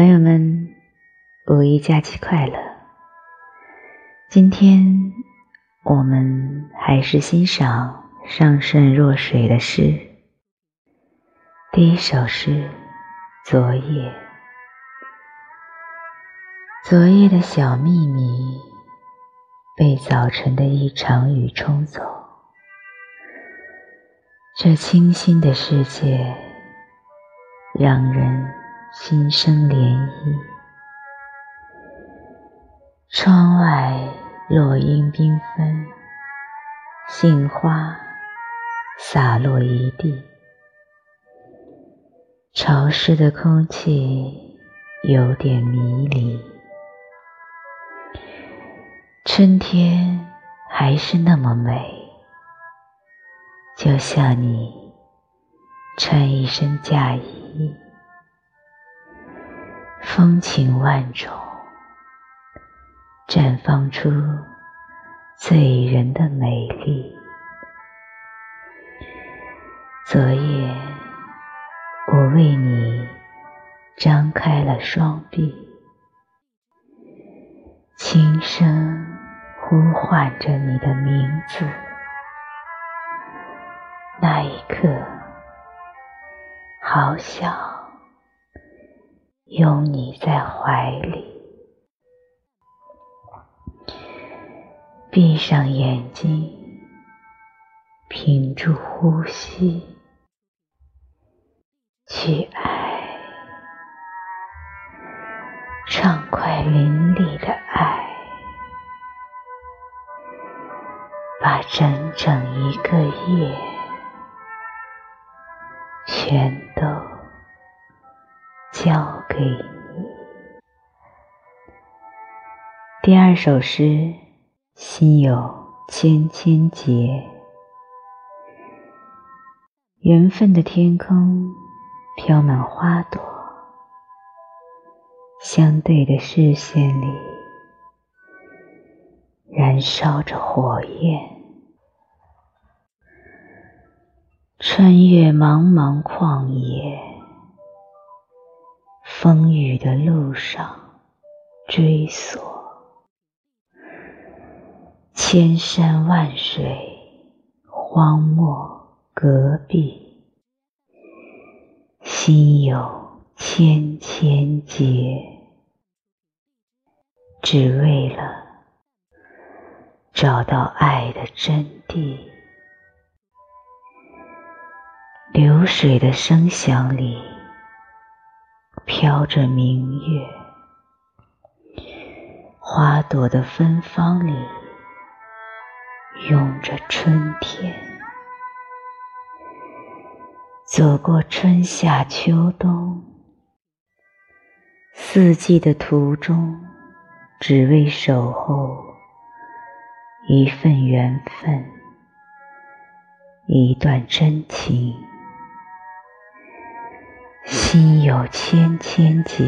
朋友们，五一假期快乐！今天我们还是欣赏上善若水的诗。第一首诗：昨夜。昨夜的小秘密被早晨的一场雨冲走，这清新的世界让人。心生涟漪，窗外落英缤纷，杏花洒落一地，潮湿的空气有点迷离。春天还是那么美，就像你穿一身嫁衣。风情万种，绽放出醉人的美丽。昨夜，我为你张开了双臂，轻声呼唤着你的名字。那一刻，好想。拥你在怀里，闭上眼睛，屏住呼吸，去爱，畅快淋漓的爱，把整整一个夜全都。交给你。第二首诗：心有千千结。缘分的天空飘满花朵，相对的视线里燃烧着火焰。穿越茫茫旷野。风雨的路上追索，千山万水，荒漠戈壁，心有千千结，只为了找到爱的真谛。流水的声响里。飘着明月，花朵的芬芳里涌着春天。走过春夏秋冬，四季的途中，只为守候一份缘分，一段真情。心有千千结，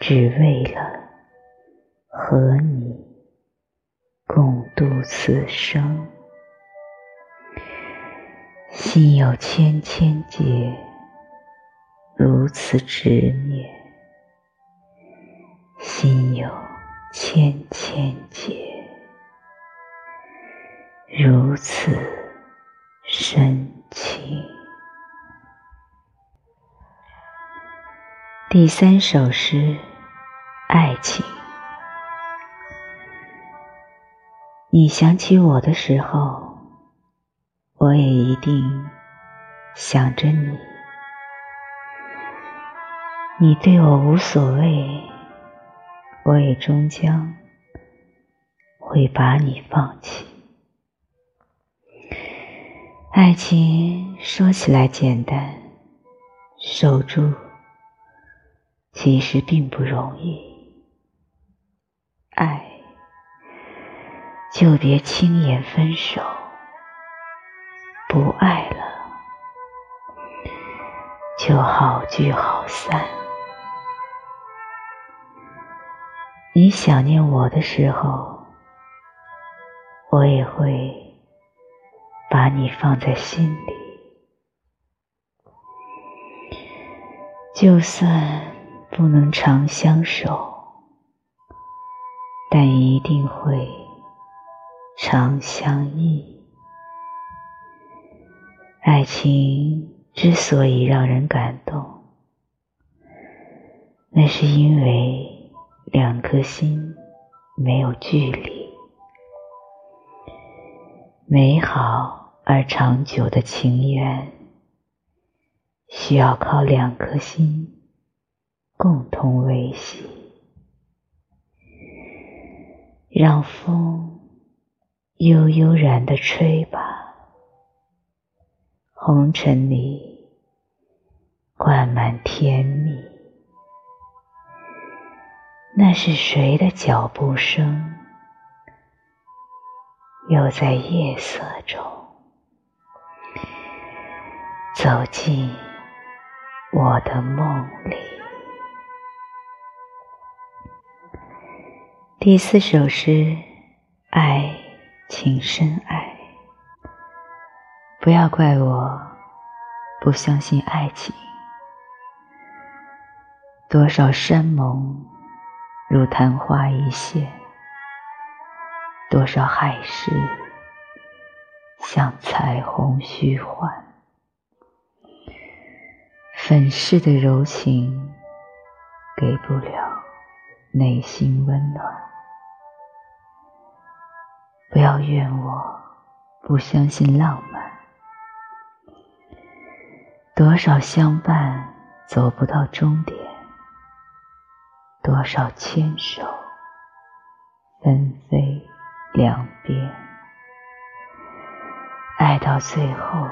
只为了和你共度此生。心有千千结，如此执念。心有千千结，如此深第三首诗，爱情。你想起我的时候，我也一定想着你。你对我无所谓，我也终将会把你放弃。爱情说起来简单，守住。其实并不容易，爱就别轻言分手，不爱了就好聚好散。你想念我的时候，我也会把你放在心里，就算。不能长相守，但一定会长相忆。爱情之所以让人感动，那是因为两颗心没有距离。美好而长久的情缘，需要靠两颗心共同维系。让风悠悠然的吹吧，红尘里灌满甜蜜。那是谁的脚步声？又在夜色中走进我的梦里。第四首诗：爱，请深爱。不要怪我不相信爱情。多少山盟如昙花一现。多少海誓像彩虹虚幻，粉饰的柔情给不了内心温暖。不要怨我不相信浪漫，多少相伴走不到终点，多少牵手纷飞。两边，爱到最后，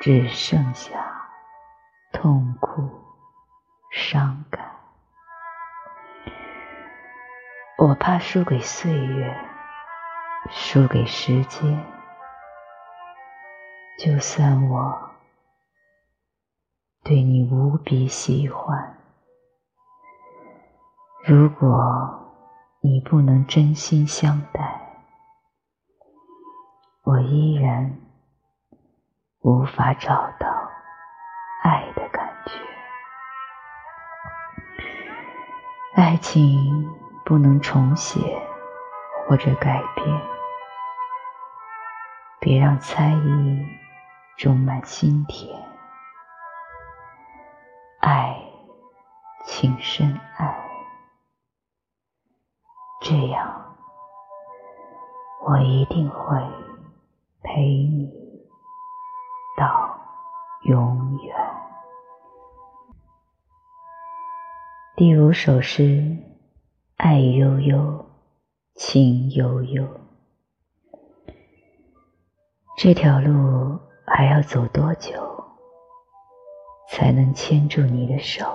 只剩下痛苦、伤感。我怕输给岁月，输给时间。就算我对你无比喜欢，如果……你不能真心相待，我依然无法找到爱的感觉。爱情不能重写或者改变，别让猜疑种满心田。爱，请深爱。这样，我一定会陪你到永远。第五首诗：爱悠悠，情悠悠。这条路还要走多久，才能牵住你的手？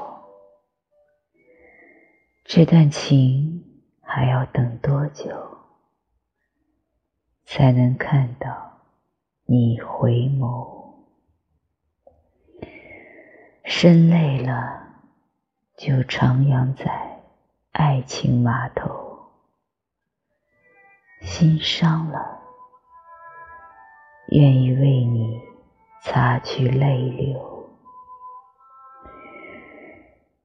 这段情。还要等多久，才能看到你回眸？身累了，就徜徉在爱情码头；心伤了，愿意为你擦去泪流。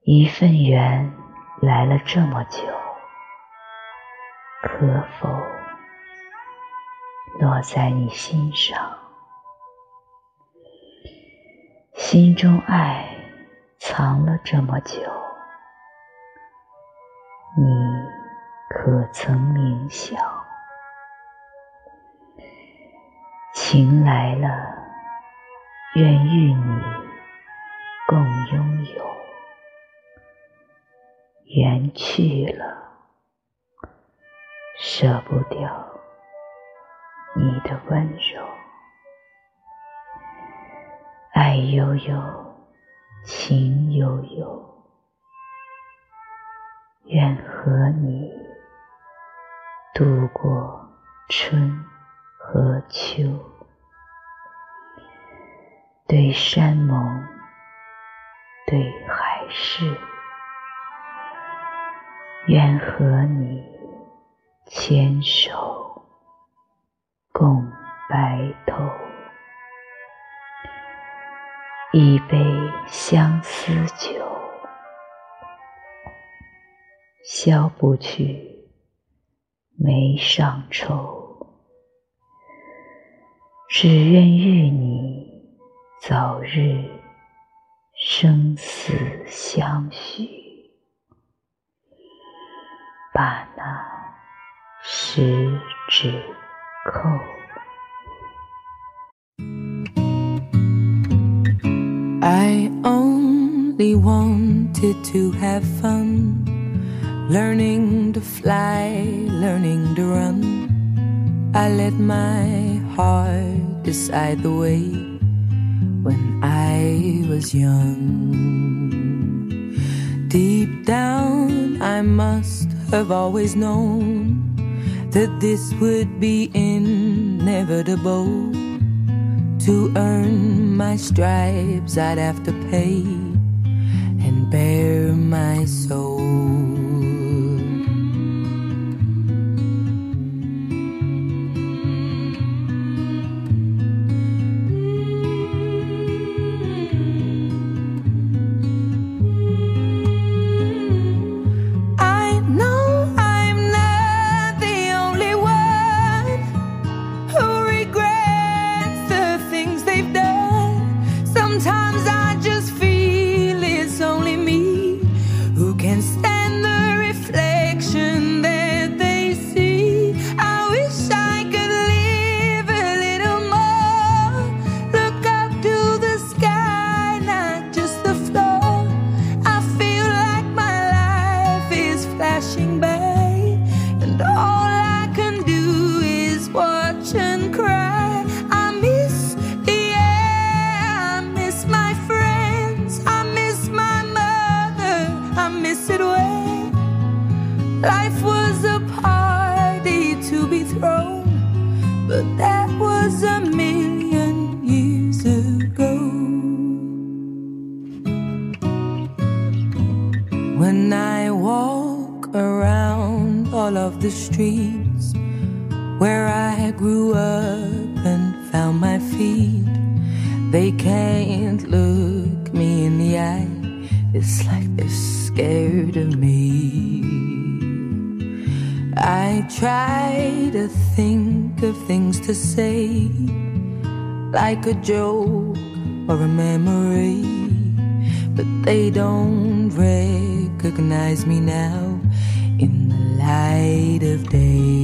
一份缘来了这么久。可否落在你心上？心中爱藏了这么久，你可曾明晓？情来了，愿与你共拥有；缘去了。舍不掉你的温柔，爱悠悠，情悠悠，愿和你度过春和秋。对山盟，对海誓，愿和你。牵手共白头，一杯相思酒，消不去眉上愁，只愿与你早日生死相许，把那十指扣。I only wanted to have fun, learning to fly, learning to run. I let my heart decide the way when I was young. Deep down, I must have always known that this would be inevitable to earn my stripes, I'd have to pay and bare my soul. Grew up and found my feet, they can't look me in the eye. It's like they're scared of me. I try to think of things to say, like a joke or a memory, but they don't recognize me now in the light of day.